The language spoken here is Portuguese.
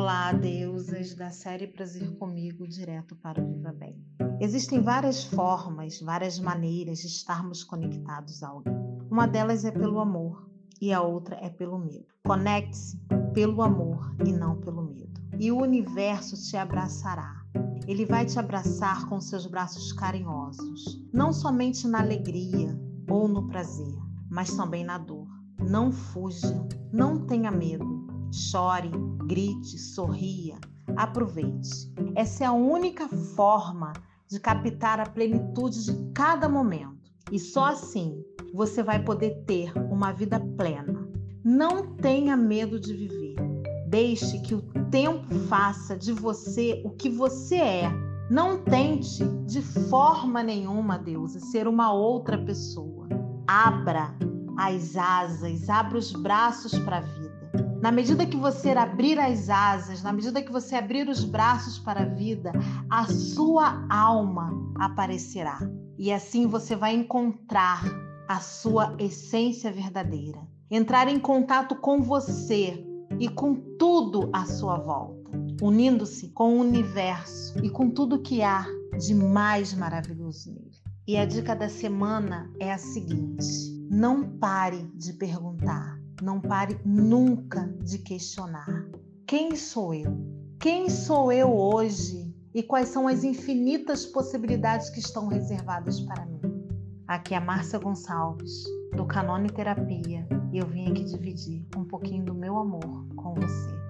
Olá, deusas da série Prazer Comigo, direto para o Viva Bem. Existem várias formas, várias maneiras de estarmos conectados a alguém. Uma delas é pelo amor e a outra é pelo medo. Conecte-se pelo amor e não pelo medo. E o universo te abraçará. Ele vai te abraçar com seus braços carinhosos, não somente na alegria ou no prazer, mas também na dor. Não fuja, não tenha medo Chore, grite, sorria, aproveite. Essa é a única forma de captar a plenitude de cada momento. E só assim você vai poder ter uma vida plena. Não tenha medo de viver. Deixe que o tempo faça de você o que você é. Não tente de forma nenhuma, Deus, ser uma outra pessoa. Abra as asas, abra os braços para a vida. Na medida que você abrir as asas, na medida que você abrir os braços para a vida, a sua alma aparecerá. E assim você vai encontrar a sua essência verdadeira. Entrar em contato com você e com tudo à sua volta, unindo-se com o universo e com tudo que há de mais maravilhoso nele. E a dica da semana é a seguinte: não pare de perguntar não pare nunca de questionar: quem sou eu? Quem sou eu hoje? E quais são as infinitas possibilidades que estão reservadas para mim? Aqui é Márcia Gonçalves, do Canone Terapia, e eu vim aqui dividir um pouquinho do meu amor com você.